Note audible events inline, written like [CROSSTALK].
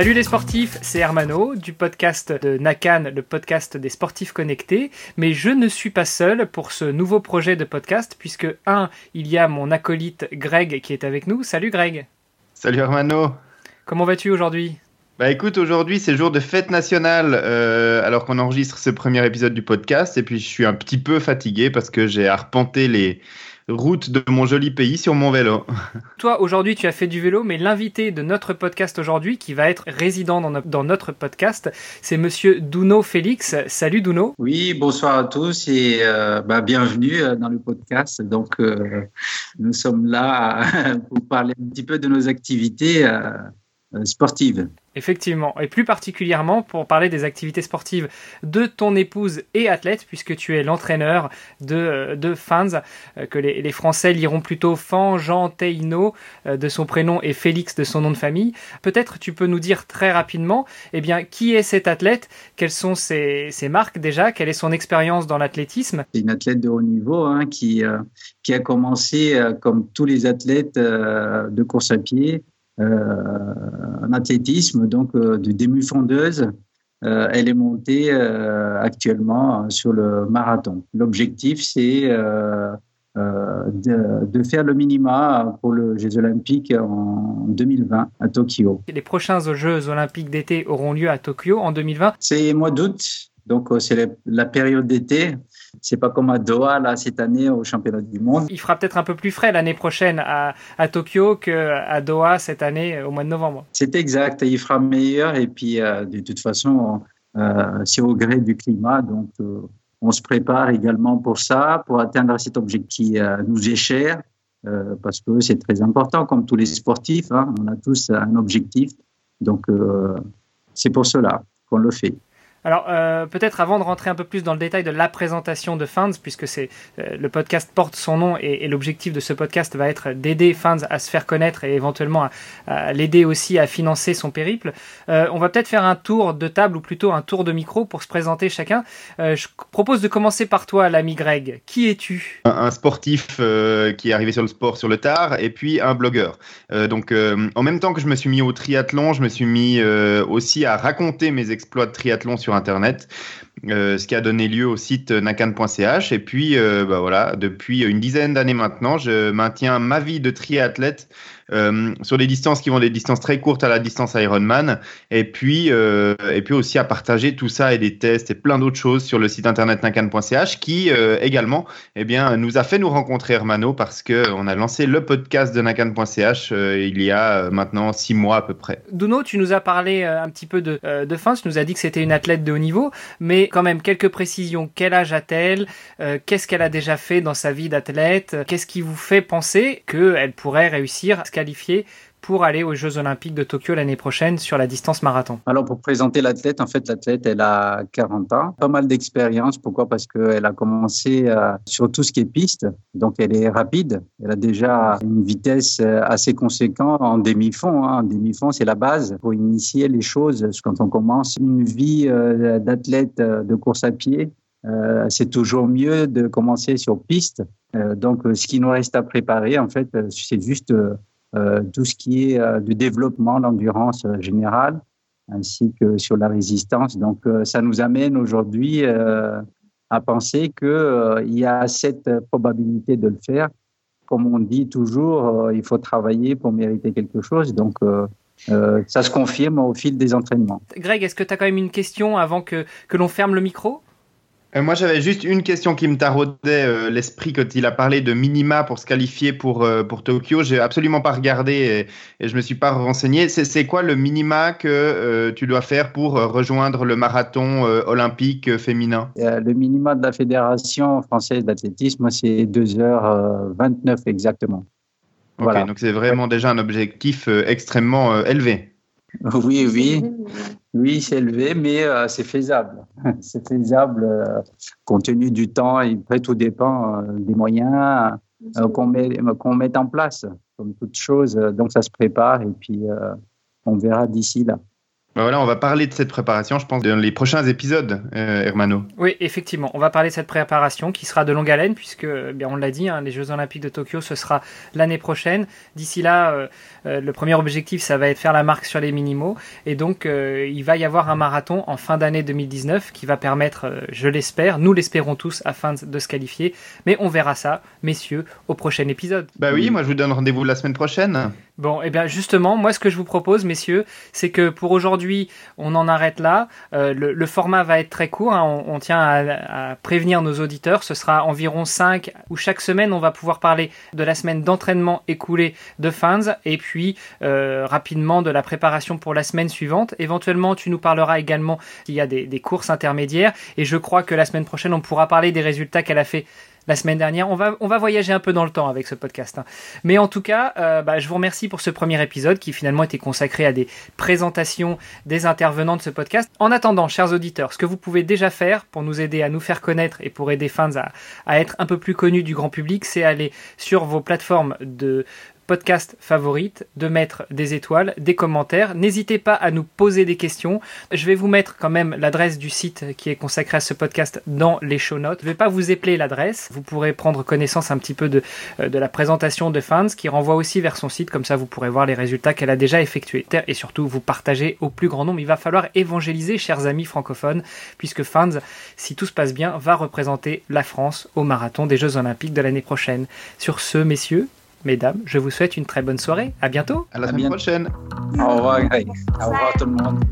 Salut les sportifs, c'est Hermano du podcast de Nakan, le podcast des sportifs connectés. Mais je ne suis pas seul pour ce nouveau projet de podcast puisque, un, il y a mon acolyte Greg qui est avec nous. Salut Greg. Salut Hermano. Comment vas-tu aujourd'hui? Bah écoute, aujourd'hui c'est jour de fête nationale euh, alors qu'on enregistre ce premier épisode du podcast et puis je suis un petit peu fatigué parce que j'ai arpenté les, route de mon joli pays sur mon vélo. [LAUGHS] Toi, aujourd'hui, tu as fait du vélo, mais l'invité de notre podcast aujourd'hui, qui va être résident dans, notre podcast, c'est monsieur Duno Félix. Salut Duno. Oui, bonsoir à tous et euh, bah, bienvenue euh, dans le podcast. Donc, euh, nous sommes là [LAUGHS] pour parler un petit peu de nos activités sportives. Effectivement, et plus particulièrement pour parler des activités sportives de ton épouse et athlète, puisque tu es l'entraîneur de, de Fans, euh, que les, Français liront plutôt Fan Jean Teino euh, de son prénom et Félix de son nom de famille. Peut-être tu peux nous dire très rapidement, eh bien, qui est cet athlète, quelles sont ses, marques déjà, quelle est son expérience dans l'athlétisme? C'est une athlète de haut niveau hein, qui, euh, qui a commencé comme tous les athlètes de course à pied euh, en athlétisme, donc euh, de demi-fondeuse. Euh, elle est montée actuellement sur le marathon. L'objectif, c'est de, faire le minima pour les Jeux Olympiques en 2020 à Tokyo. Les prochains Jeux Olympiques d'été auront lieu à Tokyo en 2020 C'est mois d'août, donc c'est la période d'été. C'est pas comme à Doha là cette année au championnat du monde. Il fera peut-être un peu plus frais l'année prochaine à, à Tokyo qu'à Doha cette année euh, au mois de novembre. C'est exact, il fera meilleur et puis euh, de toute façon euh, c'est au gré du climat donc on se prépare également pour ça, pour atteindre cet objectif qui nous est cher, parce que c'est très important, comme tous les sportifs, hein, on a tous un objectif. Donc, c'est pour cela qu'on le fait. Alors, euh, peut-être avant de rentrer un peu plus dans le détail de la présentation de Fans, puisque c'est euh, le podcast porte son nom et, l'objectif de ce podcast va être d'aider Fans à se faire connaître et éventuellement à, l'aider aussi à financer son périple. Euh, on va peut-être faire un tour de table ou plutôt un tour de micro pour se présenter chacun. je propose de commencer par toi, l'ami Greg. Qui es-tu? Un, sportif qui est arrivé sur le sport sur le tard et puis un blogueur. donc, en même temps que je me suis mis au triathlon, je me suis mis aussi à raconter mes exploits de triathlon sur Internet. Euh, ce qui a donné lieu au site nakan.ch. Et puis, euh, bah voilà, depuis une dizaine d'années maintenant, je maintiens ma vie de triathlète euh, sur des distances qui vont des distances très courtes à la distance Ironman, et puis euh, et puis aussi à partager tout ça et des tests et plein d'autres choses sur le site internet nakan.ch qui euh, également eh bien nous a fait nous rencontrer Hermano parce que on a lancé le podcast de nakan.ch il y a maintenant six mois à peu près. Duno, tu nous as parlé un petit peu de de fin, tu nous as dit que c'était une athlète de haut niveau, mais quand même quelques précisions. Quel âge a-t-elle? Qu'est-ce qu'elle a déjà fait dans sa vie d'athlète? Qu'est-ce qui vous fait penser qu'elle pourrait réussir pour aller aux Jeux Olympiques de Tokyo l'année prochaine sur la distance marathon Alors, pour présenter l'athlète, en fait, l'athlète, elle a 40 ans, pas mal d'expérience. Pourquoi? Parce qu'elle a commencé euh, sur tout ce qui est piste, donc elle est rapide. Elle a déjà une vitesse euh, assez conséquente en demi-fond. Hein. En demi-fond, c'est la base pour initier les choses. Quand on commence une vie euh, d'athlète de course à pied, c'est toujours mieux de commencer sur piste. donc, ce qui nous reste à préparer, en fait, c'est juste tout ce qui est euh, du développement, l'endurance euh, générale, ainsi que sur la résistance. Donc, ça nous amène aujourd'hui à penser qu'il y a cette probabilité de le faire. Comme on dit toujours, il faut travailler pour mériter quelque chose. Donc, ça se confirme au fil des entraînements. Greg, est-ce que tu as quand même une question avant que, que l'on ferme le micro? Euh, moi, j'avais juste une question qui me taraudait euh, l'esprit quand il a parlé de minima pour se qualifier pour, euh, pour Tokyo. J'ai absolument pas regardé et, et je me suis pas renseigné. C'est quoi le minima que tu dois faire pour rejoindre le marathon olympique féminin? Le minima de la Fédération française d'athlétisme, c'est 2h29 exactement. Ok, donc c'est vraiment déjà un objectif extrêmement élevé. Oui, [LAUGHS] oui, oui, c'est élevé, mais euh, c'est faisable. [LAUGHS] C'est faisable euh, compte tenu du temps et après tout dépend euh, des moyens qu'on met, qu'on met en place, comme toute chose. Donc ça se prépare et puis on verra d'ici là. Voilà, on va parler de cette préparation, je pense, dans les prochains épisodes, euh, Hermano. Oui, effectivement, on va parler de cette préparation qui sera de longue haleine, puisque, eh bien, on l'a dit, hein, les Jeux Olympiques de Tokyo, ce sera l'année prochaine. D'ici là, euh, euh, le premier objectif, ça va être faire la marque sur les minimaux. Et donc, il va y avoir un marathon en fin d'année 2019 qui va permettre, je l'espère, nous l'espérons tous, afin de se qualifier. Mais on verra ça, messieurs, au prochain épisode. Bah oui, moi je vous donne rendez-vous la semaine prochaine. Bon, et eh bien justement, moi ce que je vous propose, messieurs, c'est que pour aujourd'hui, on en arrête là. Euh, le, format va être très court, hein. on, tient à, prévenir nos auditeurs. Ce sera environ 5 où chaque semaine, on va pouvoir parler de la semaine d'entraînement écoulée de fans et puis euh, rapidement de la préparation pour la semaine suivante. Éventuellement, tu nous parleras également s'il y a des, des courses intermédiaires et je crois que la semaine prochaine, on pourra parler des résultats qu'elle a fait la semaine dernière. On va, voyager un peu dans le temps avec ce podcast. Hein. Mais en tout cas, euh, bah, je vous remercie pour ce premier épisode qui finalement était consacré à des présentations des intervenants de ce podcast. En attendant, chers auditeurs, ce que vous pouvez déjà faire pour nous aider à nous faire connaître et pour aider fans à, à être un peu plus connus du grand public, c'est aller sur vos plateformes de podcast favorite, de mettre des étoiles, des commentaires. N'hésitez pas à nous poser des questions. Je vais vous mettre quand même l'adresse du site qui est consacré à ce podcast dans les show notes. Je ne vais pas vous épeler l'adresse. Vous pourrez prendre connaissance un petit peu de, euh, de la présentation de Fans qui renvoie aussi vers son site. Comme ça, vous pourrez voir les résultats qu'elle a déjà effectués. Et surtout, vous partagez au plus grand nombre. Il va falloir évangéliser, chers amis francophones, puisque Fans, si tout se passe bien, va représenter la France au marathon des Jeux Olympiques de l'année prochaine. Sur ce, messieurs, mesdames, je vous souhaite une très bonne soirée. À bientôt. À la semaine prochaine. Au revoir, Au revoir tout le monde.